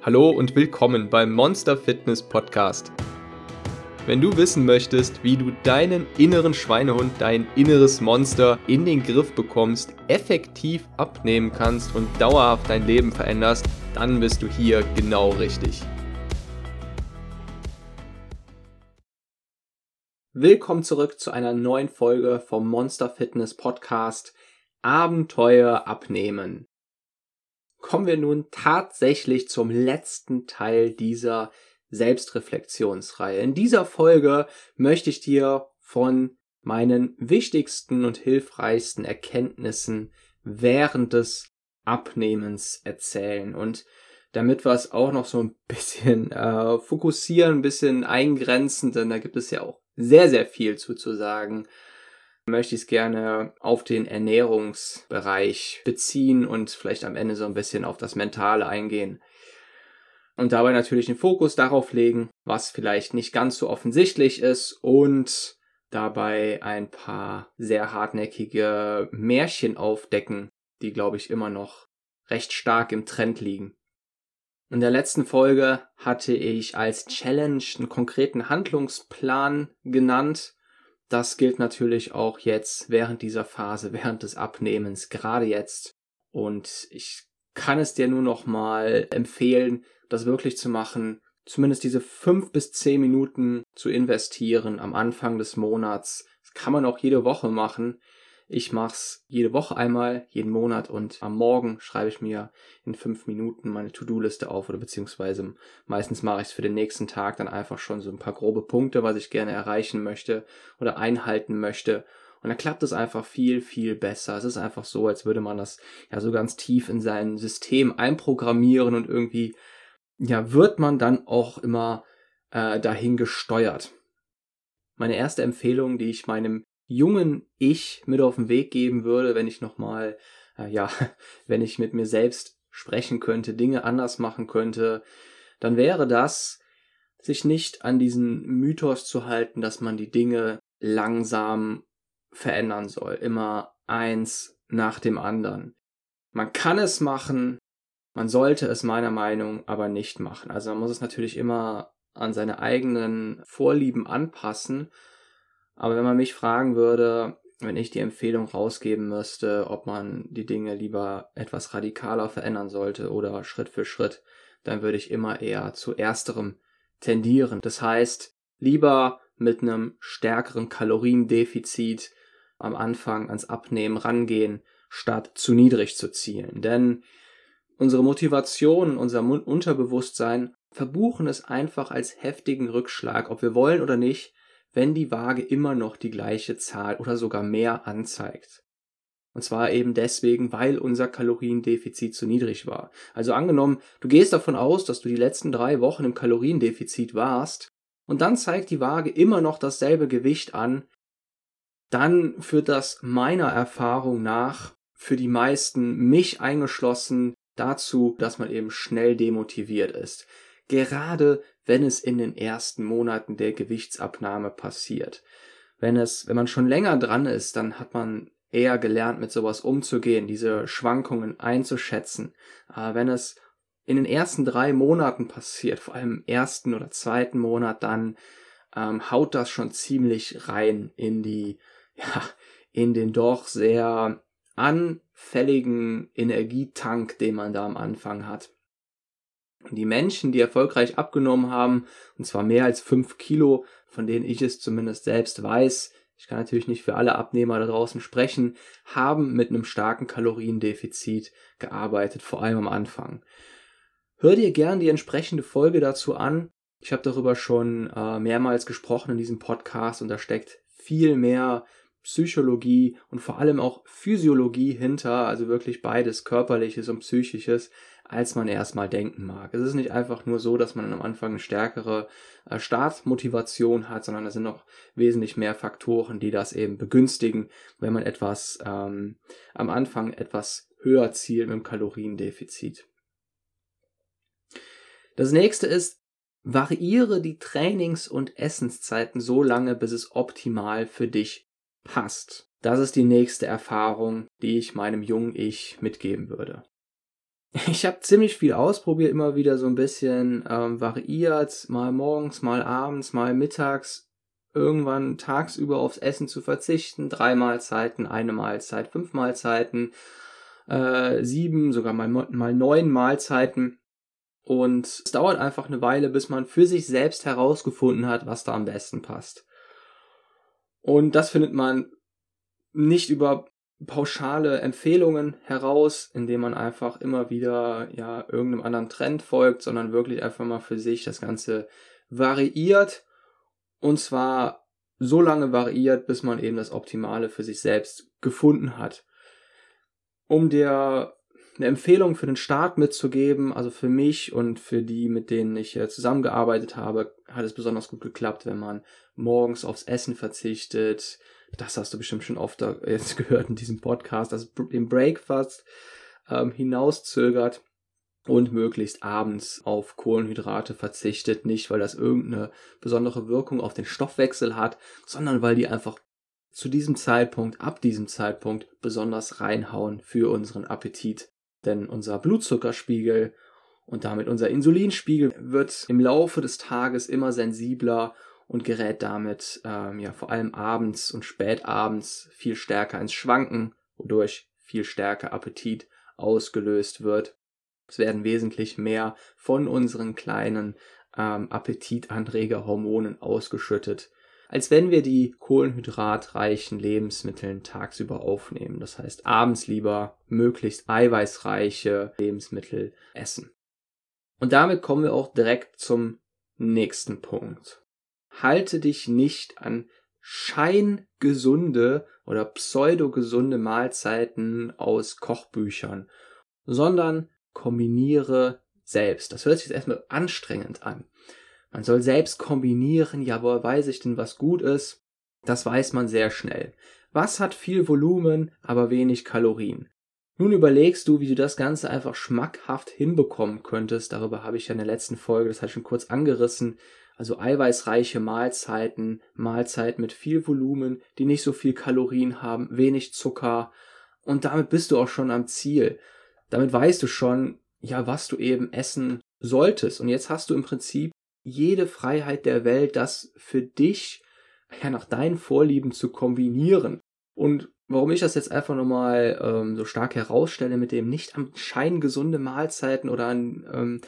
Hallo und willkommen beim Monster Fitness Podcast. Wenn du wissen möchtest, wie du deinen inneren Schweinehund, dein inneres Monster in den Griff bekommst, effektiv abnehmen kannst und dauerhaft dein Leben veränderst, dann bist du hier genau richtig. Willkommen zurück zu einer neuen Folge vom Monster Fitness Podcast Abenteuer abnehmen kommen wir nun tatsächlich zum letzten Teil dieser Selbstreflexionsreihe. In dieser Folge möchte ich dir von meinen wichtigsten und hilfreichsten Erkenntnissen während des Abnehmens erzählen. Und damit wir es auch noch so ein bisschen äh, fokussieren, ein bisschen eingrenzen, denn da gibt es ja auch sehr, sehr viel zu, zu sagen, möchte ich es gerne auf den Ernährungsbereich beziehen und vielleicht am Ende so ein bisschen auf das Mentale eingehen. Und dabei natürlich den Fokus darauf legen, was vielleicht nicht ganz so offensichtlich ist und dabei ein paar sehr hartnäckige Märchen aufdecken, die, glaube ich, immer noch recht stark im Trend liegen. In der letzten Folge hatte ich als Challenge einen konkreten Handlungsplan genannt, das gilt natürlich auch jetzt während dieser Phase, während des Abnehmens, gerade jetzt. Und ich kann es dir nur noch mal empfehlen, das wirklich zu machen, zumindest diese fünf bis zehn Minuten zu investieren am Anfang des Monats. Das kann man auch jede Woche machen. Ich mach's jede Woche einmal, jeden Monat und am Morgen schreibe ich mir in fünf Minuten meine To-Do-Liste auf oder beziehungsweise meistens mache ich es für den nächsten Tag dann einfach schon so ein paar grobe Punkte, was ich gerne erreichen möchte oder einhalten möchte. Und dann klappt es einfach viel, viel besser. Es ist einfach so, als würde man das ja so ganz tief in sein System einprogrammieren und irgendwie, ja, wird man dann auch immer äh, dahin gesteuert. Meine erste Empfehlung, die ich meinem jungen Ich mit auf den Weg geben würde, wenn ich nochmal, äh, ja, wenn ich mit mir selbst sprechen könnte, Dinge anders machen könnte, dann wäre das, sich nicht an diesen Mythos zu halten, dass man die Dinge langsam verändern soll, immer eins nach dem anderen. Man kann es machen, man sollte es meiner Meinung aber nicht machen. Also man muss es natürlich immer an seine eigenen Vorlieben anpassen aber wenn man mich fragen würde, wenn ich die Empfehlung rausgeben müsste, ob man die Dinge lieber etwas radikaler verändern sollte oder Schritt für Schritt, dann würde ich immer eher zu ersterem tendieren. Das heißt, lieber mit einem stärkeren Kaloriendefizit am Anfang ans Abnehmen rangehen, statt zu niedrig zu zielen. Denn unsere Motivation, unser Unterbewusstsein verbuchen es einfach als heftigen Rückschlag, ob wir wollen oder nicht, wenn die Waage immer noch die gleiche Zahl oder sogar mehr anzeigt. Und zwar eben deswegen, weil unser Kaloriendefizit zu niedrig war. Also angenommen, du gehst davon aus, dass du die letzten drei Wochen im Kaloriendefizit warst und dann zeigt die Waage immer noch dasselbe Gewicht an, dann führt das meiner Erfahrung nach für die meisten, mich eingeschlossen, dazu, dass man eben schnell demotiviert ist. Gerade wenn es in den ersten Monaten der Gewichtsabnahme passiert. Wenn es, wenn man schon länger dran ist, dann hat man eher gelernt, mit sowas umzugehen, diese Schwankungen einzuschätzen. Aber wenn es in den ersten drei Monaten passiert, vor allem im ersten oder zweiten Monat, dann ähm, haut das schon ziemlich rein in die, ja, in den doch sehr anfälligen Energietank, den man da am Anfang hat. Die Menschen, die erfolgreich abgenommen haben, und zwar mehr als fünf Kilo, von denen ich es zumindest selbst weiß, ich kann natürlich nicht für alle Abnehmer da draußen sprechen, haben mit einem starken Kaloriendefizit gearbeitet, vor allem am Anfang. Hör dir gern die entsprechende Folge dazu an. Ich habe darüber schon äh, mehrmals gesprochen in diesem Podcast und da steckt viel mehr Psychologie und vor allem auch Physiologie hinter, also wirklich beides, körperliches und psychisches, als man erstmal denken mag. Es ist nicht einfach nur so, dass man am Anfang eine stärkere äh, Startmotivation hat, sondern es sind noch wesentlich mehr Faktoren, die das eben begünstigen, wenn man etwas ähm, am Anfang etwas höher zielt mit dem Kaloriendefizit. Das nächste ist, variiere die Trainings- und Essenszeiten so lange, bis es optimal für dich passt. Das ist die nächste Erfahrung, die ich meinem jungen Ich mitgeben würde. Ich habe ziemlich viel ausprobiert, immer wieder so ein bisschen ähm, variiert, mal morgens, mal abends, mal mittags, irgendwann tagsüber aufs Essen zu verzichten, drei Mahlzeiten, eine Mahlzeit, fünf Mahlzeiten, äh, sieben, sogar mal, mal neun Mahlzeiten. Und es dauert einfach eine Weile, bis man für sich selbst herausgefunden hat, was da am besten passt. Und das findet man nicht über pauschale Empfehlungen heraus, indem man einfach immer wieder ja irgendeinem anderen Trend folgt, sondern wirklich einfach mal für sich das Ganze variiert und zwar so lange variiert, bis man eben das Optimale für sich selbst gefunden hat. Um dir eine Empfehlung für den Start mitzugeben, also für mich und für die, mit denen ich äh, zusammengearbeitet habe, hat es besonders gut geklappt, wenn man morgens aufs Essen verzichtet. Das hast du bestimmt schon oft jetzt gehört in diesem Podcast, also den Breakfast ähm, hinauszögert und möglichst abends auf Kohlenhydrate verzichtet. Nicht, weil das irgendeine besondere Wirkung auf den Stoffwechsel hat, sondern weil die einfach zu diesem Zeitpunkt, ab diesem Zeitpunkt besonders reinhauen für unseren Appetit. Denn unser Blutzuckerspiegel und damit unser Insulinspiegel wird im Laufe des Tages immer sensibler und gerät damit ähm, ja vor allem abends und spätabends viel stärker ins Schwanken, wodurch viel stärker Appetit ausgelöst wird. Es werden wesentlich mehr von unseren kleinen ähm, Appetitanregerhormonen ausgeschüttet, als wenn wir die kohlenhydratreichen Lebensmittel tagsüber aufnehmen. Das heißt, abends lieber möglichst eiweißreiche Lebensmittel essen. Und damit kommen wir auch direkt zum nächsten Punkt. Halte dich nicht an scheingesunde oder pseudogesunde Mahlzeiten aus Kochbüchern, sondern kombiniere selbst. Das hört sich jetzt erstmal anstrengend an. Man soll selbst kombinieren, ja, woher weiß ich denn, was gut ist? Das weiß man sehr schnell. Was hat viel Volumen, aber wenig Kalorien? Nun überlegst du, wie du das Ganze einfach schmackhaft hinbekommen könntest. Darüber habe ich ja in der letzten Folge, das hatte ich schon kurz angerissen. Also eiweißreiche Mahlzeiten, Mahlzeiten mit viel Volumen, die nicht so viel Kalorien haben, wenig Zucker. Und damit bist du auch schon am Ziel. Damit weißt du schon, ja, was du eben essen solltest. Und jetzt hast du im Prinzip jede Freiheit der Welt, das für dich ja nach deinen Vorlieben zu kombinieren. Und warum ich das jetzt einfach nochmal ähm, so stark herausstelle mit dem nicht am Schein gesunde Mahlzeiten oder an, ähm,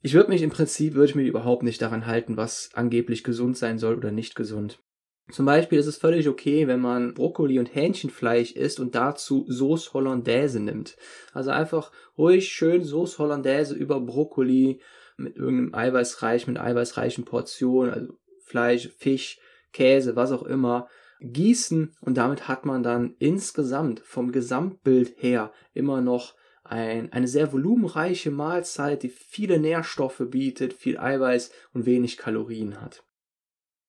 ich würde mich im Prinzip, würde ich mich überhaupt nicht daran halten, was angeblich gesund sein soll oder nicht gesund. Zum Beispiel ist es völlig okay, wenn man Brokkoli und Hähnchenfleisch isst und dazu Sauce Hollandaise nimmt. Also einfach ruhig schön Sauce Hollandaise über Brokkoli mit irgendeinem Eiweißreich, mit eiweißreichen Portionen, also Fleisch, Fisch, Käse, was auch immer gießen und damit hat man dann insgesamt vom Gesamtbild her immer noch ein, eine sehr volumenreiche Mahlzeit, die viele Nährstoffe bietet, viel Eiweiß und wenig Kalorien hat.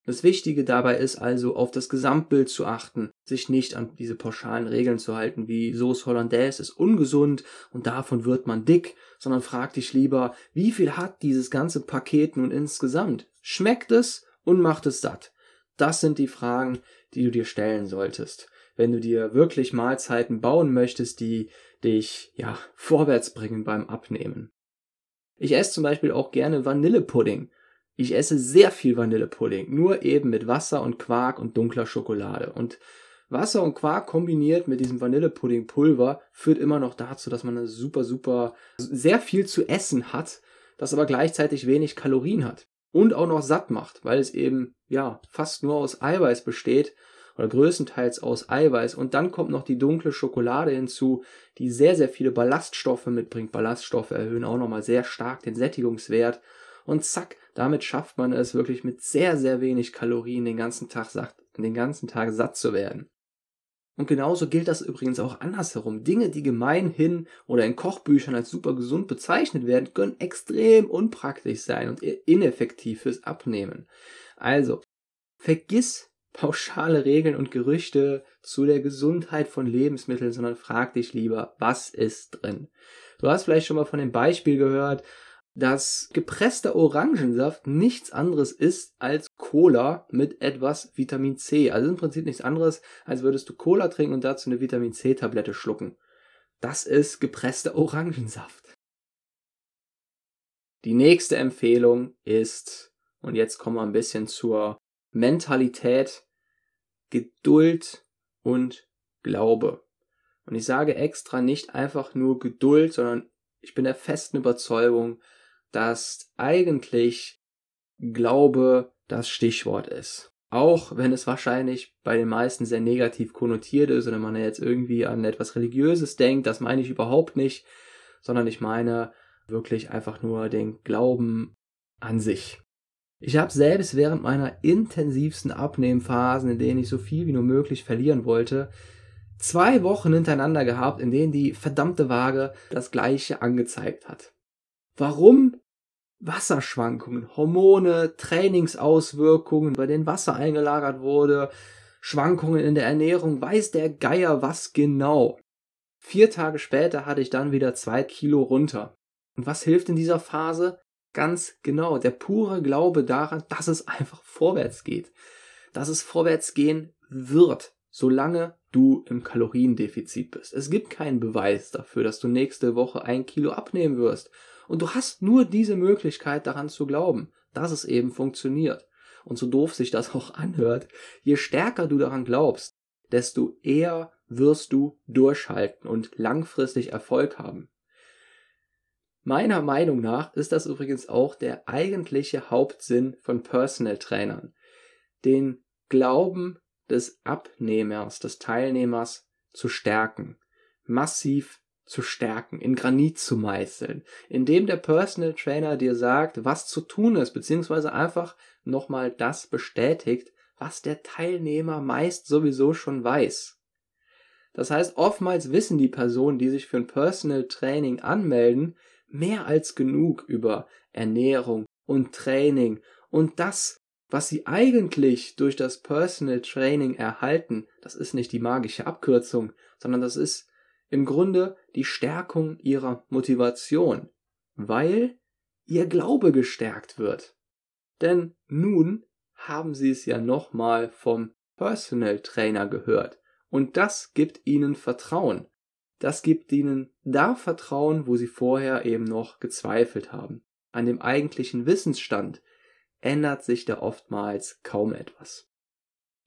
Das Wichtige dabei ist also, auf das Gesamtbild zu achten, sich nicht an diese pauschalen Regeln zu halten, wie Sauce Hollandaise ist ungesund und davon wird man dick, sondern frag dich lieber, wie viel hat dieses ganze Paket nun insgesamt? Schmeckt es und macht es satt? Das sind die Fragen, die du dir stellen solltest. Wenn du dir wirklich Mahlzeiten bauen möchtest, die dich, ja, vorwärts bringen beim Abnehmen. Ich esse zum Beispiel auch gerne Vanillepudding. Ich esse sehr viel Vanillepudding, nur eben mit Wasser und Quark und dunkler Schokolade. Und Wasser und Quark kombiniert mit diesem Vanillepuddingpulver führt immer noch dazu, dass man eine super, super, sehr viel zu essen hat, das aber gleichzeitig wenig Kalorien hat und auch noch satt macht, weil es eben ja fast nur aus Eiweiß besteht oder größtenteils aus Eiweiß und dann kommt noch die dunkle Schokolade hinzu, die sehr sehr viele Ballaststoffe mitbringt. Ballaststoffe erhöhen auch noch mal sehr stark den Sättigungswert und zack, damit schafft man es wirklich mit sehr sehr wenig Kalorien den ganzen Tag satt, den ganzen Tag satt zu werden. Und genauso gilt das übrigens auch andersherum. Dinge, die gemeinhin oder in Kochbüchern als super gesund bezeichnet werden, können extrem unpraktisch sein und ineffektiv fürs Abnehmen. Also, vergiss pauschale Regeln und Gerüchte zu der Gesundheit von Lebensmitteln, sondern frag dich lieber, was ist drin. Du hast vielleicht schon mal von dem Beispiel gehört, dass gepresster Orangensaft nichts anderes ist als Cola mit etwas Vitamin C. Also im Prinzip nichts anderes, als würdest du Cola trinken und dazu eine Vitamin C-Tablette schlucken. Das ist gepresster Orangensaft. Die nächste Empfehlung ist, und jetzt kommen wir ein bisschen zur Mentalität, Geduld und Glaube. Und ich sage extra nicht einfach nur Geduld, sondern ich bin der festen Überzeugung, dass eigentlich Glaube das Stichwort ist. Auch wenn es wahrscheinlich bei den meisten sehr negativ konnotiert ist oder man jetzt irgendwie an etwas Religiöses denkt, das meine ich überhaupt nicht, sondern ich meine wirklich einfach nur den Glauben an sich. Ich habe selbst während meiner intensivsten Abnehmphasen, in denen ich so viel wie nur möglich verlieren wollte, zwei Wochen hintereinander gehabt, in denen die verdammte Waage das gleiche angezeigt hat. Warum? Wasserschwankungen, Hormone, Trainingsauswirkungen, bei denen Wasser eingelagert wurde, Schwankungen in der Ernährung, weiß der Geier was genau. Vier Tage später hatte ich dann wieder zwei Kilo runter. Und was hilft in dieser Phase? Ganz genau, der pure Glaube daran, dass es einfach vorwärts geht. Dass es vorwärts gehen wird, solange du im Kaloriendefizit bist. Es gibt keinen Beweis dafür, dass du nächste Woche ein Kilo abnehmen wirst. Und du hast nur diese Möglichkeit daran zu glauben, dass es eben funktioniert. Und so doof sich das auch anhört, je stärker du daran glaubst, desto eher wirst du durchhalten und langfristig Erfolg haben. Meiner Meinung nach ist das übrigens auch der eigentliche Hauptsinn von Personal Trainern. Den Glauben des Abnehmers, des Teilnehmers zu stärken, massiv zu stärken, in Granit zu meißeln, indem der Personal Trainer dir sagt, was zu tun ist, beziehungsweise einfach nochmal das bestätigt, was der Teilnehmer meist sowieso schon weiß. Das heißt, oftmals wissen die Personen, die sich für ein Personal Training anmelden, mehr als genug über Ernährung und Training und das, was sie eigentlich durch das Personal Training erhalten, das ist nicht die magische Abkürzung, sondern das ist im Grunde die Stärkung ihrer Motivation, weil ihr Glaube gestärkt wird. Denn nun haben sie es ja nochmal vom Personal Trainer gehört und das gibt ihnen Vertrauen. Das gibt ihnen da Vertrauen, wo sie vorher eben noch gezweifelt haben, an dem eigentlichen Wissensstand, ändert sich da oftmals kaum etwas.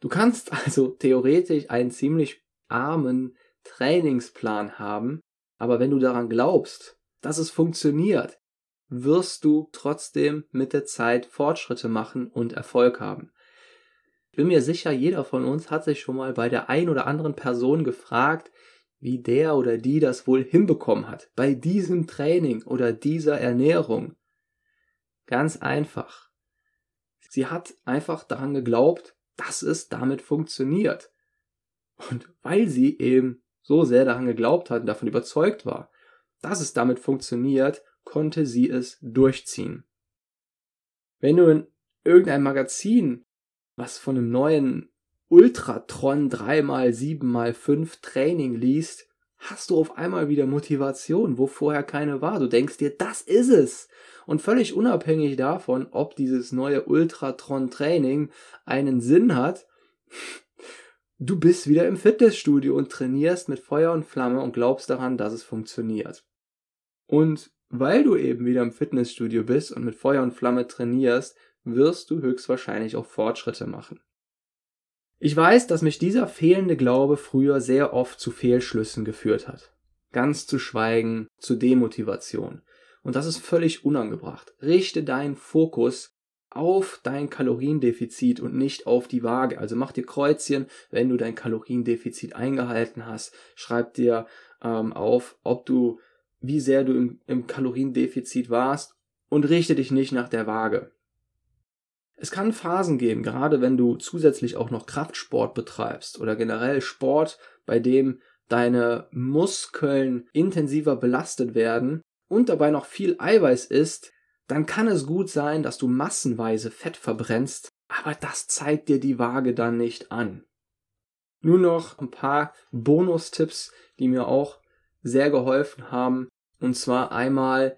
Du kannst also theoretisch einen ziemlich armen Trainingsplan haben, aber wenn du daran glaubst, dass es funktioniert, wirst du trotzdem mit der Zeit Fortschritte machen und Erfolg haben. Ich bin mir sicher, jeder von uns hat sich schon mal bei der ein oder anderen Person gefragt, wie der oder die das wohl hinbekommen hat, bei diesem Training oder dieser Ernährung. Ganz einfach. Sie hat einfach daran geglaubt, dass es damit funktioniert. Und weil sie eben so sehr daran geglaubt hat und davon überzeugt war, dass es damit funktioniert, konnte sie es durchziehen. Wenn du in irgendeinem Magazin was von einem neuen Ultratron 3x7x5 Training liest, hast du auf einmal wieder Motivation, wo vorher keine war. Du denkst dir, das ist es. Und völlig unabhängig davon, ob dieses neue Ultratron-Training einen Sinn hat, du bist wieder im Fitnessstudio und trainierst mit Feuer und Flamme und glaubst daran, dass es funktioniert. Und weil du eben wieder im Fitnessstudio bist und mit Feuer und Flamme trainierst, wirst du höchstwahrscheinlich auch Fortschritte machen. Ich weiß, dass mich dieser fehlende Glaube früher sehr oft zu Fehlschlüssen geführt hat. Ganz zu schweigen, zu Demotivation. Und das ist völlig unangebracht. Richte deinen Fokus auf dein Kaloriendefizit und nicht auf die Waage. Also mach dir Kreuzchen, wenn du dein Kaloriendefizit eingehalten hast. Schreib dir ähm, auf, ob du, wie sehr du im, im Kaloriendefizit warst und richte dich nicht nach der Waage. Es kann Phasen geben, gerade wenn du zusätzlich auch noch Kraftsport betreibst oder generell Sport, bei dem deine Muskeln intensiver belastet werden, und dabei noch viel Eiweiß isst, dann kann es gut sein, dass du massenweise Fett verbrennst, aber das zeigt dir die Waage dann nicht an. Nur noch ein paar Bonustipps, die mir auch sehr geholfen haben. Und zwar einmal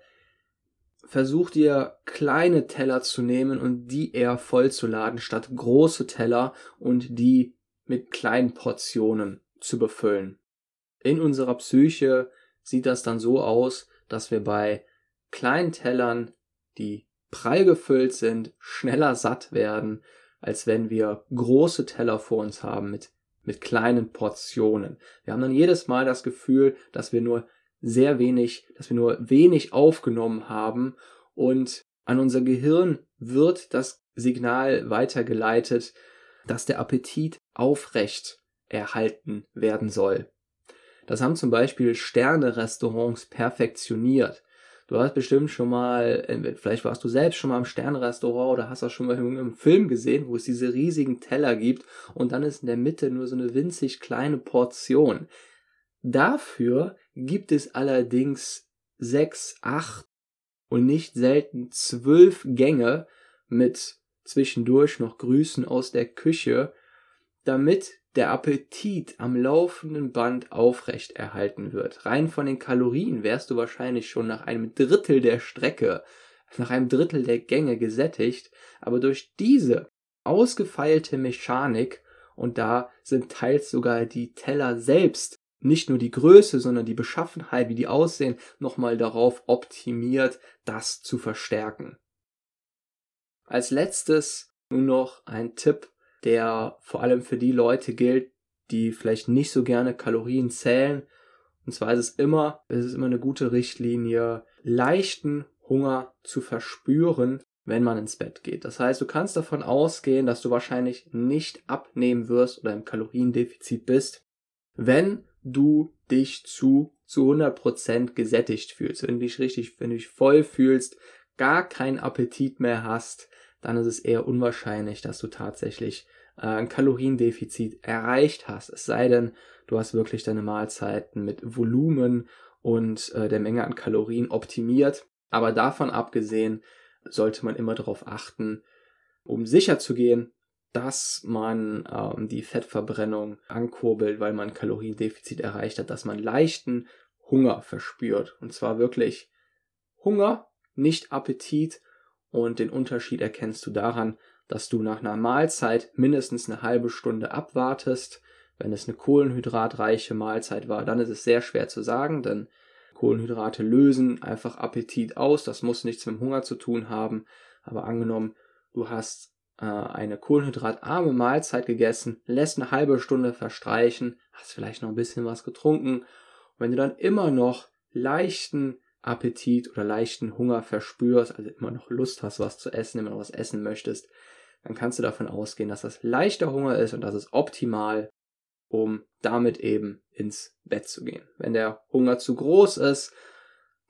versuch dir kleine Teller zu nehmen und die eher voll zu laden, statt große Teller und die mit kleinen Portionen zu befüllen. In unserer Psyche sieht das dann so aus, dass wir bei kleinen Tellern, die prall gefüllt sind, schneller satt werden, als wenn wir große Teller vor uns haben mit, mit kleinen Portionen. Wir haben dann jedes Mal das Gefühl, dass wir nur sehr wenig, dass wir nur wenig aufgenommen haben und an unser Gehirn wird das Signal weitergeleitet, dass der Appetit aufrecht erhalten werden soll. Das haben zum Beispiel Sterne-Restaurants perfektioniert. Du hast bestimmt schon mal, vielleicht warst du selbst schon mal im Sternrestaurant oder hast das schon mal in Film gesehen, wo es diese riesigen Teller gibt und dann ist in der Mitte nur so eine winzig kleine Portion. Dafür gibt es allerdings sechs, acht und nicht selten zwölf Gänge mit zwischendurch noch Grüßen aus der Küche, damit der Appetit am laufenden Band aufrecht erhalten wird. Rein von den Kalorien wärst du wahrscheinlich schon nach einem Drittel der Strecke, nach einem Drittel der Gänge gesättigt, aber durch diese ausgefeilte Mechanik und da sind teils sogar die Teller selbst nicht nur die Größe, sondern die Beschaffenheit, wie die aussehen, nochmal darauf optimiert, das zu verstärken. Als letztes nur noch ein Tipp der vor allem für die Leute gilt, die vielleicht nicht so gerne Kalorien zählen. Und zwar ist es immer, es ist immer eine gute Richtlinie, leichten Hunger zu verspüren, wenn man ins Bett geht. Das heißt, du kannst davon ausgehen, dass du wahrscheinlich nicht abnehmen wirst oder im Kaloriendefizit bist, wenn du dich zu zu 100% gesättigt fühlst, wenn du dich richtig, wenn du dich voll fühlst, gar keinen Appetit mehr hast, dann ist es eher unwahrscheinlich, dass du tatsächlich äh, ein Kaloriendefizit erreicht hast. Es sei denn, du hast wirklich deine Mahlzeiten mit Volumen und äh, der Menge an Kalorien optimiert. Aber davon abgesehen sollte man immer darauf achten, um sicher zu gehen, dass man ähm, die Fettverbrennung ankurbelt, weil man Kaloriendefizit erreicht hat, dass man leichten Hunger verspürt. Und zwar wirklich Hunger, nicht Appetit. Und den Unterschied erkennst du daran, dass du nach einer Mahlzeit mindestens eine halbe Stunde abwartest. Wenn es eine kohlenhydratreiche Mahlzeit war, dann ist es sehr schwer zu sagen, denn Kohlenhydrate lösen einfach Appetit aus. Das muss nichts mit dem Hunger zu tun haben. Aber angenommen, du hast äh, eine kohlenhydratarme Mahlzeit gegessen, lässt eine halbe Stunde verstreichen, hast vielleicht noch ein bisschen was getrunken. Und wenn du dann immer noch leichten Appetit oder leichten Hunger verspürst, also immer noch Lust hast, was zu essen, immer noch was essen möchtest, dann kannst du davon ausgehen, dass das leichter Hunger ist und das ist optimal, um damit eben ins Bett zu gehen. Wenn der Hunger zu groß ist,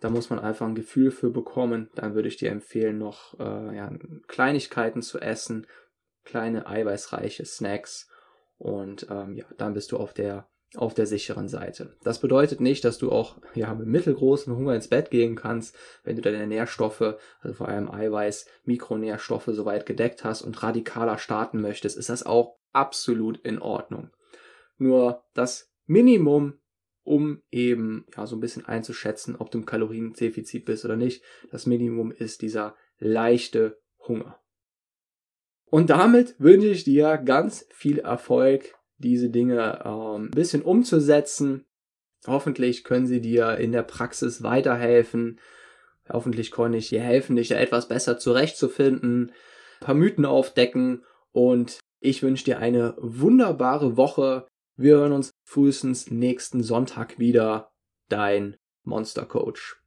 da muss man einfach ein Gefühl für bekommen. Dann würde ich dir empfehlen, noch äh, ja, Kleinigkeiten zu essen, kleine eiweißreiche Snacks und ähm, ja, dann bist du auf der auf der sicheren Seite. Das bedeutet nicht, dass du auch ja, mit mittelgroßem Hunger ins Bett gehen kannst, wenn du deine Nährstoffe, also vor allem Eiweiß, Mikronährstoffe soweit gedeckt hast und radikaler starten möchtest, ist das auch absolut in Ordnung. Nur das Minimum, um eben ja so ein bisschen einzuschätzen, ob du im Kaloriendefizit bist oder nicht, das Minimum ist dieser leichte Hunger. Und damit wünsche ich dir ganz viel Erfolg diese Dinge ähm, ein bisschen umzusetzen. Hoffentlich können sie dir in der Praxis weiterhelfen. Hoffentlich konnte ich dir helfen, dich da etwas besser zurechtzufinden, ein paar Mythen aufdecken und ich wünsche dir eine wunderbare Woche. Wir hören uns frühestens nächsten Sonntag wieder. Dein Monster Coach.